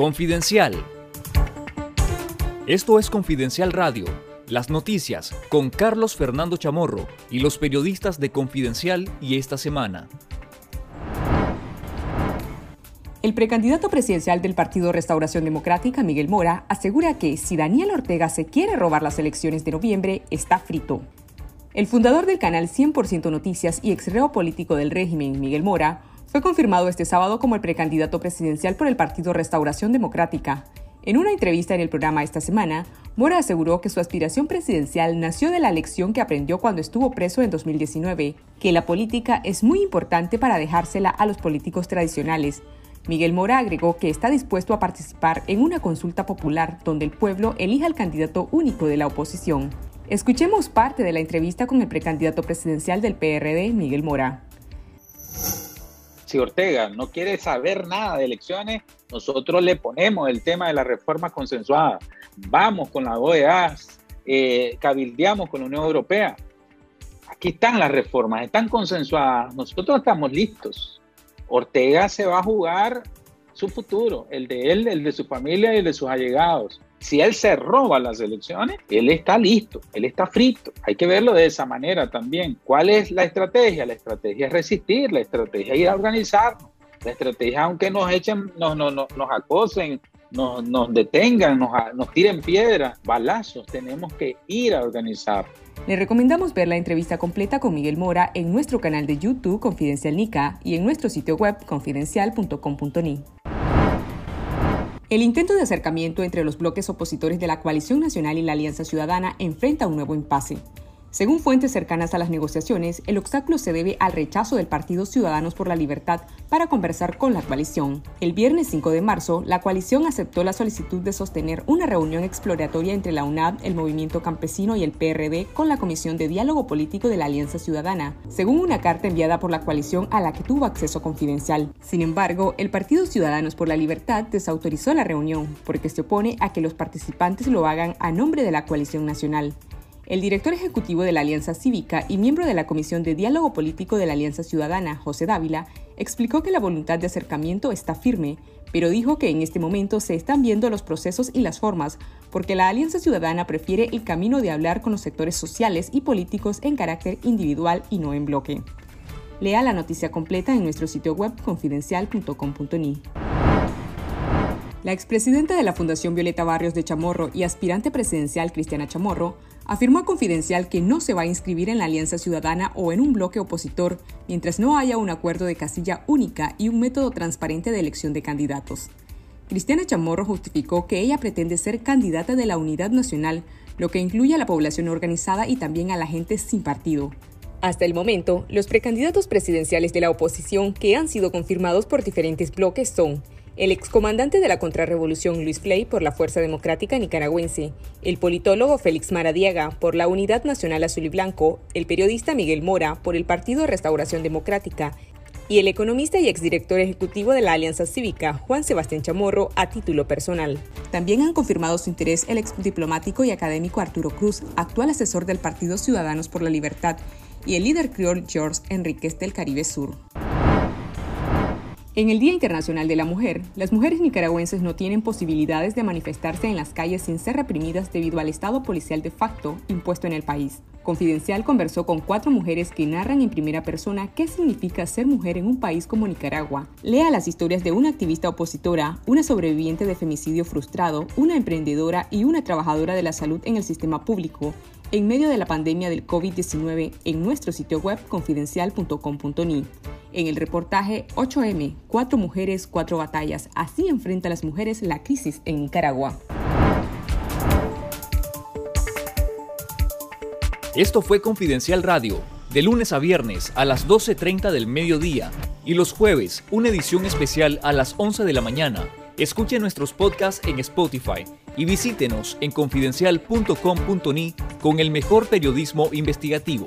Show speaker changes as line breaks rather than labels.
Confidencial. Esto es Confidencial Radio, las noticias con Carlos Fernando Chamorro y los periodistas de Confidencial y esta semana.
El precandidato presidencial del Partido Restauración Democrática, Miguel Mora, asegura que si Daniel Ortega se quiere robar las elecciones de noviembre, está frito. El fundador del canal 100% Noticias y exreo político del régimen, Miguel Mora, fue confirmado este sábado como el precandidato presidencial por el Partido Restauración Democrática. En una entrevista en el programa esta semana, Mora aseguró que su aspiración presidencial nació de la lección que aprendió cuando estuvo preso en 2019, que la política es muy importante para dejársela a los políticos tradicionales. Miguel Mora agregó que está dispuesto a participar en una consulta popular donde el pueblo elija al candidato único de la oposición. Escuchemos parte de la entrevista con el precandidato presidencial del PRD, Miguel Mora
si Ortega no quiere saber nada de elecciones, nosotros le ponemos el tema de la reforma consensuada. Vamos con la OEA, eh, cabildeamos con la Unión Europea. Aquí están las reformas, están consensuadas. Nosotros estamos listos. Ortega se va a jugar su futuro, el de él, el de su familia y el de sus allegados. Si él se roba las elecciones, él está listo, él está frito. Hay que verlo de esa manera también. ¿Cuál es la estrategia? La estrategia es resistir, la estrategia es ir a organizarnos. La estrategia, aunque nos echen, nos, nos, nos acosen, nos, nos detengan, nos, nos tiren piedras, balazos, tenemos que ir a organizar.
Le recomendamos ver la entrevista completa con Miguel Mora en nuestro canal de YouTube Confidencial Nica y en nuestro sitio web confidencial.com.ni. El intento de acercamiento entre los bloques opositores de la Coalición Nacional y la Alianza Ciudadana enfrenta un nuevo impasse. Según fuentes cercanas a las negociaciones, el obstáculo se debe al rechazo del Partido Ciudadanos por la Libertad para conversar con la coalición. El viernes 5 de marzo, la coalición aceptó la solicitud de sostener una reunión exploratoria entre la UNAD, el Movimiento Campesino y el PRD con la Comisión de Diálogo Político de la Alianza Ciudadana, según una carta enviada por la coalición a la que tuvo acceso confidencial. Sin embargo, el Partido Ciudadanos por la Libertad desautorizó la reunión porque se opone a que los participantes lo hagan a nombre de la coalición nacional. El director ejecutivo de la Alianza Cívica y miembro de la Comisión de Diálogo Político de la Alianza Ciudadana, José Dávila, explicó que la voluntad de acercamiento está firme, pero dijo que en este momento se están viendo los procesos y las formas, porque la Alianza Ciudadana prefiere el camino de hablar con los sectores sociales y políticos en carácter individual y no en bloque. Lea la noticia completa en nuestro sitio web confidencial.com.ni. La expresidenta de la Fundación Violeta Barrios de Chamorro y aspirante presidencial Cristiana Chamorro afirmó a Confidencial que no se va a inscribir en la Alianza Ciudadana o en un bloque opositor mientras no haya un acuerdo de casilla única y un método transparente de elección de candidatos. Cristiana Chamorro justificó que ella pretende ser candidata de la Unidad Nacional, lo que incluye a la población organizada y también a la gente sin partido. Hasta el momento, los precandidatos presidenciales de la oposición que han sido confirmados por diferentes bloques son el excomandante de la contrarrevolución Luis Flay por la Fuerza Democrática Nicaragüense, el politólogo Félix Maradiaga por la Unidad Nacional Azul y Blanco, el periodista Miguel Mora por el Partido Restauración Democrática y el economista y exdirector ejecutivo de la Alianza Cívica, Juan Sebastián Chamorro, a título personal. También han confirmado su interés el exdiplomático y académico Arturo Cruz, actual asesor del Partido Ciudadanos por la Libertad, y el líder criol George Enríquez del Caribe Sur. En el Día Internacional de la Mujer, las mujeres nicaragüenses no tienen posibilidades de manifestarse en las calles sin ser reprimidas debido al estado policial de facto impuesto en el país. Confidencial conversó con cuatro mujeres que narran en primera persona qué significa ser mujer en un país como Nicaragua. Lea las historias de una activista opositora, una sobreviviente de femicidio frustrado, una emprendedora y una trabajadora de la salud en el sistema público, en medio de la pandemia del COVID-19 en nuestro sitio web confidencial.com.ni. En el reportaje 8M, Cuatro mujeres, cuatro batallas. Así enfrentan las mujeres la crisis en Nicaragua.
Esto fue Confidencial Radio, de lunes a viernes a las 12.30 del mediodía y los jueves una edición especial a las 11 de la mañana. Escuche nuestros podcasts en Spotify y visítenos en confidencial.com.ni con el mejor periodismo investigativo.